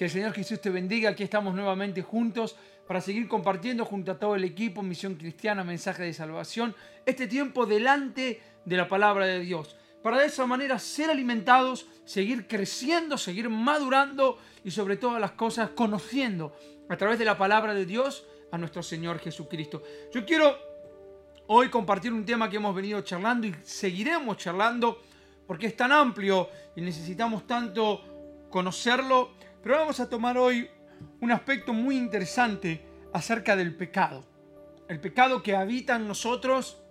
Que el Señor Jesús te bendiga. Aquí estamos nuevamente juntos para seguir compartiendo junto a todo el equipo Misión Cristiana, mensaje de salvación, este tiempo delante de la palabra de Dios. Para de esa manera ser alimentados, seguir creciendo, seguir madurando y sobre todas las cosas conociendo a través de la palabra de Dios a nuestro Señor Jesucristo. Yo quiero hoy compartir un tema que hemos venido charlando y seguiremos charlando porque es tan amplio y necesitamos tanto conocerlo pero vamos a tomar hoy un aspecto muy interesante acerca del pecado. El pecado que habita en nosotros,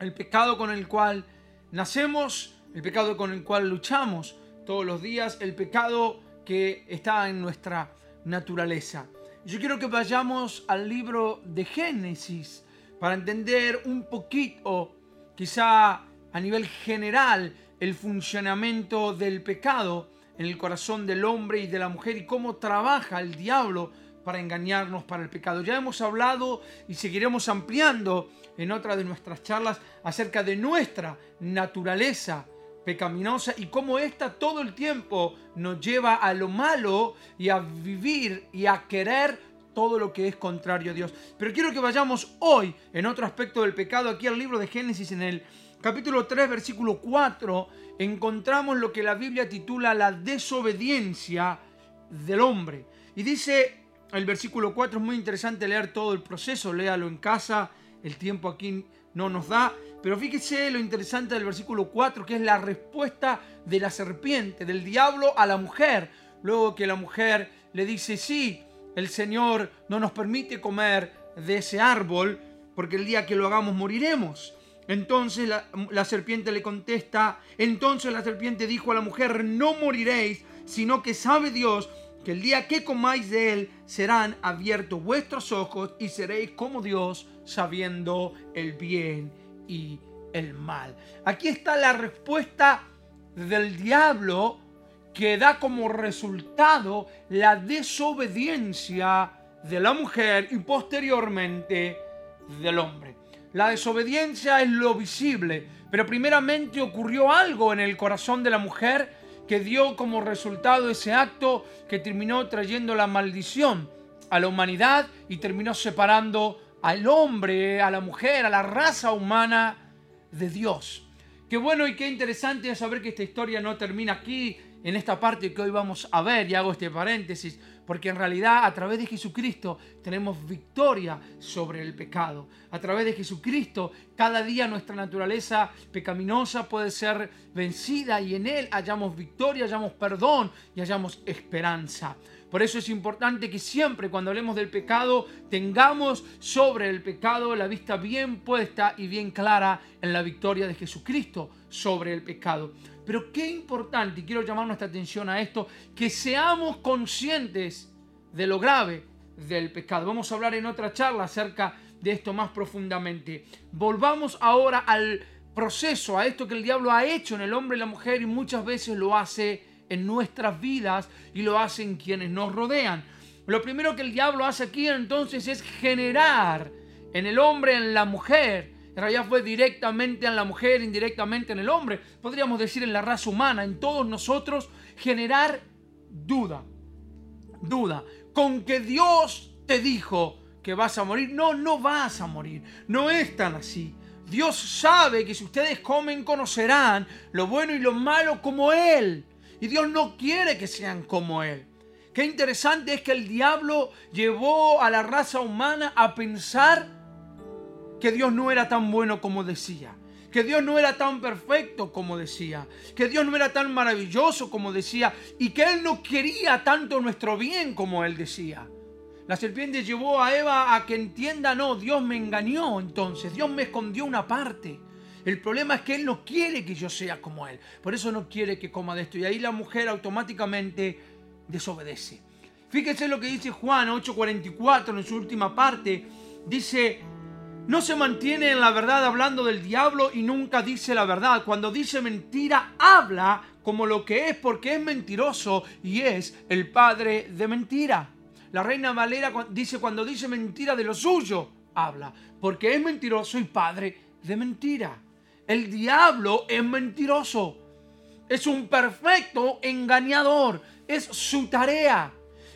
el pecado con el cual nacemos, el pecado con el cual luchamos todos los días, el pecado que está en nuestra naturaleza. Yo quiero que vayamos al libro de Génesis para entender un poquito, quizá a nivel general, el funcionamiento del pecado en el corazón del hombre y de la mujer y cómo trabaja el diablo para engañarnos para el pecado. Ya hemos hablado y seguiremos ampliando en otra de nuestras charlas acerca de nuestra naturaleza pecaminosa y cómo ésta todo el tiempo nos lleva a lo malo y a vivir y a querer todo lo que es contrario a Dios. Pero quiero que vayamos hoy en otro aspecto del pecado, aquí al libro de Génesis en el capítulo 3, versículo 4, encontramos lo que la Biblia titula la desobediencia del hombre. Y dice el versículo 4, es muy interesante leer todo el proceso, léalo en casa, el tiempo aquí no nos da, pero fíjese lo interesante del versículo 4, que es la respuesta de la serpiente, del diablo a la mujer, luego que la mujer le dice, sí, el Señor no nos permite comer de ese árbol, porque el día que lo hagamos moriremos. Entonces la, serpiente le contesta, entonces la serpiente dijo a la mujer, no moriréis, sino que sabe Dios que el día que comáis de él serán abiertos vuestros ojos y seréis como Dios, sabiendo el bien y el mal. Aquí está la respuesta del diablo que da como resultado la desobediencia de la mujer y posteriormente del hombre. La desobediencia es lo visible, pero primeramente ocurrió algo en el corazón de la mujer que dio como resultado ese acto que terminó trayendo la maldición a la humanidad y terminó separando al hombre, a la mujer, a la raza humana de Dios. Qué bueno y qué interesante es saber que esta historia no termina aquí, en esta parte que hoy vamos a ver, y hago este paréntesis, porque en realidad a través de Jesucristo tenemos victoria sobre el pecado. A través de Jesucristo cada día nuestra naturaleza pecaminosa puede ser vencida y en Él hallamos victoria, hallamos perdón y hallamos esperanza. Por eso es importante que siempre cuando hablemos del pecado tengamos sobre el pecado la vista bien puesta y bien clara en la victoria de Jesucristo sobre el pecado. Pero qué importante, y quiero llamar nuestra atención a esto, que seamos conscientes de lo grave del pecado. Vamos a hablar en otra charla acerca de esto más profundamente. Volvamos ahora al proceso, a esto que el diablo ha hecho en el hombre y la mujer y muchas veces lo hace en nuestras vidas y lo hace en quienes nos rodean. Lo primero que el diablo hace aquí entonces es generar en el hombre, en la mujer, en realidad fue directamente en la mujer, indirectamente en el hombre, podríamos decir en la raza humana, en todos nosotros, generar duda. Duda. Con que Dios te dijo que vas a morir. No, no vas a morir. No es tan así. Dios sabe que si ustedes comen conocerán lo bueno y lo malo como Él. Y Dios no quiere que sean como Él. Qué interesante es que el diablo llevó a la raza humana a pensar que Dios no era tan bueno como decía, que Dios no era tan perfecto como decía, que Dios no era tan maravilloso como decía y que Él no quería tanto nuestro bien como Él decía. La serpiente llevó a Eva a que entienda, no, Dios me engañó entonces, Dios me escondió una parte. El problema es que Él no quiere que yo sea como Él, por eso no quiere que coma de esto. Y ahí la mujer automáticamente desobedece. Fíjese lo que dice Juan 8:44 en su última parte. Dice, no se mantiene en la verdad hablando del diablo y nunca dice la verdad. Cuando dice mentira, habla como lo que es porque es mentiroso y es el padre de mentira. La reina Valera dice cuando dice mentira de lo suyo, habla porque es mentiroso y padre de mentira. El diablo es mentiroso. Es un perfecto engañador. Es su tarea.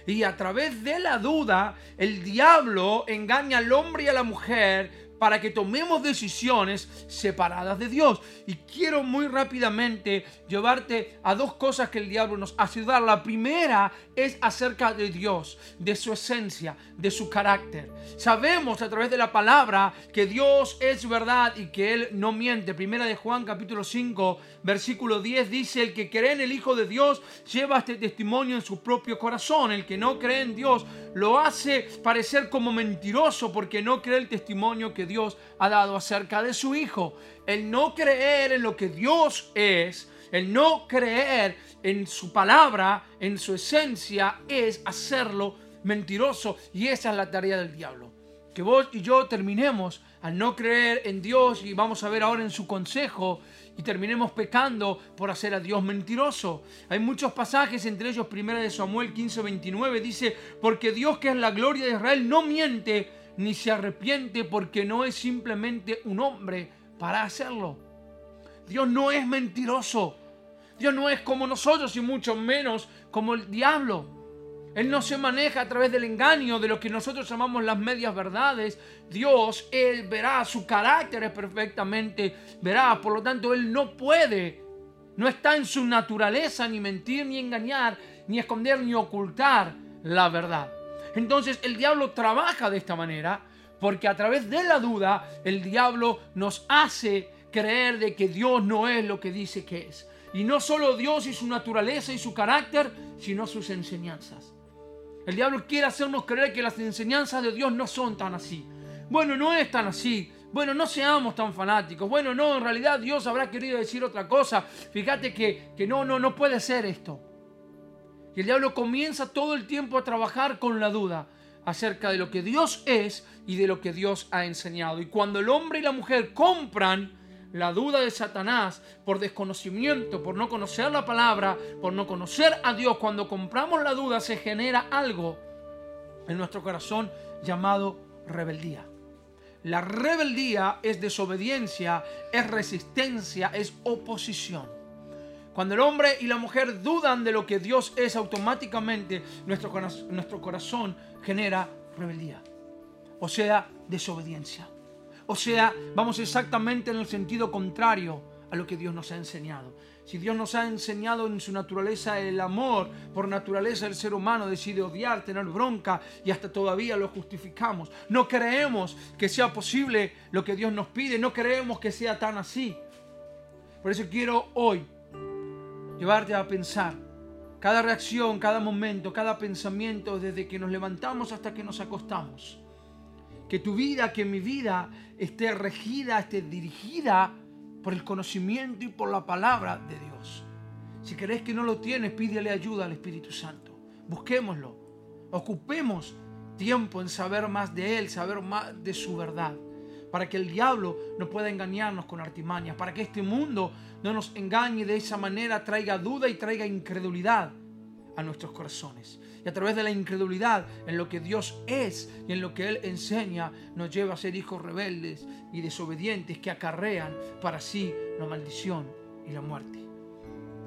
Y a través de la duda, el diablo engaña al hombre y a la mujer para que tomemos decisiones separadas de Dios. Y quiero muy rápidamente llevarte a dos cosas que el diablo nos hace dudar. La primera es acerca de Dios, de su esencia, de su carácter. Sabemos a través de la palabra que Dios es verdad y que Él no miente. Primera de Juan capítulo 5, versículo 10 dice, el que cree en el Hijo de Dios lleva este testimonio en su propio corazón. El que no cree en Dios lo hace parecer como mentiroso porque no cree el testimonio que Dios ha dado acerca de su Hijo. El no creer en lo que Dios es, el no creer en su palabra, en su esencia, es hacerlo mentiroso. Y esa es la tarea del diablo. Que vos y yo terminemos al no creer en Dios y vamos a ver ahora en su consejo y terminemos pecando por hacer a Dios mentiroso. Hay muchos pasajes, entre ellos 1 de Samuel 15, 29, dice, porque Dios que es la gloria de Israel no miente ni se arrepiente porque no es simplemente un hombre para hacerlo. Dios no es mentiroso. Dios no es como nosotros y mucho menos como el diablo. Él no se maneja a través del engaño de lo que nosotros llamamos las medias verdades. Dios, Él verá, su carácter perfectamente verá. Por lo tanto, Él no puede, no está en su naturaleza ni mentir, ni engañar, ni esconder, ni ocultar la verdad. Entonces el diablo trabaja de esta manera porque a través de la duda el diablo nos hace creer de que Dios no es lo que dice que es. Y no solo Dios y su naturaleza y su carácter, sino sus enseñanzas. El diablo quiere hacernos creer que las enseñanzas de Dios no son tan así. Bueno, no es tan así. Bueno, no seamos tan fanáticos. Bueno, no, en realidad Dios habrá querido decir otra cosa. Fíjate que, que no, no, no puede ser esto. Y el diablo comienza todo el tiempo a trabajar con la duda acerca de lo que Dios es y de lo que Dios ha enseñado. Y cuando el hombre y la mujer compran la duda de Satanás por desconocimiento, por no conocer la palabra, por no conocer a Dios, cuando compramos la duda se genera algo en nuestro corazón llamado rebeldía. La rebeldía es desobediencia, es resistencia, es oposición. Cuando el hombre y la mujer dudan de lo que Dios es, automáticamente nuestro, nuestro corazón genera rebeldía. O sea, desobediencia. O sea, vamos exactamente en el sentido contrario a lo que Dios nos ha enseñado. Si Dios nos ha enseñado en su naturaleza el amor, por naturaleza el ser humano decide odiar, tener bronca y hasta todavía lo justificamos. No creemos que sea posible lo que Dios nos pide, no creemos que sea tan así. Por eso quiero hoy llevarte a pensar. Cada reacción, cada momento, cada pensamiento, desde que nos levantamos hasta que nos acostamos. Que tu vida, que mi vida esté regida, esté dirigida por el conocimiento y por la palabra de Dios. Si crees que no lo tienes, pídele ayuda al Espíritu Santo. Busquémoslo. Ocupemos tiempo en saber más de Él, saber más de su verdad para que el diablo no pueda engañarnos con artimañas, para que este mundo no nos engañe de esa manera, traiga duda y traiga incredulidad a nuestros corazones. Y a través de la incredulidad en lo que Dios es y en lo que Él enseña, nos lleva a ser hijos rebeldes y desobedientes que acarrean para sí la maldición y la muerte.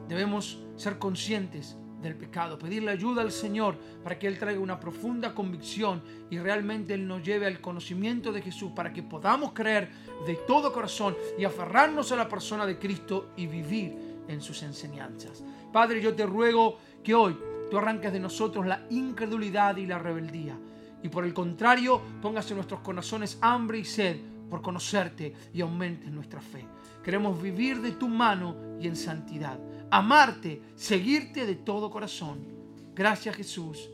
Debemos ser conscientes del pecado, pedirle ayuda al Señor para que Él traiga una profunda convicción y realmente Él nos lleve al conocimiento de Jesús para que podamos creer de todo corazón y aferrarnos a la persona de Cristo y vivir en sus enseñanzas. Padre, yo te ruego que hoy tú arranques de nosotros la incredulidad y la rebeldía y por el contrario pongas en nuestros corazones hambre y sed por conocerte y aumentes nuestra fe. Queremos vivir de tu mano y en santidad amarte, seguirte de todo corazón. Gracias Jesús.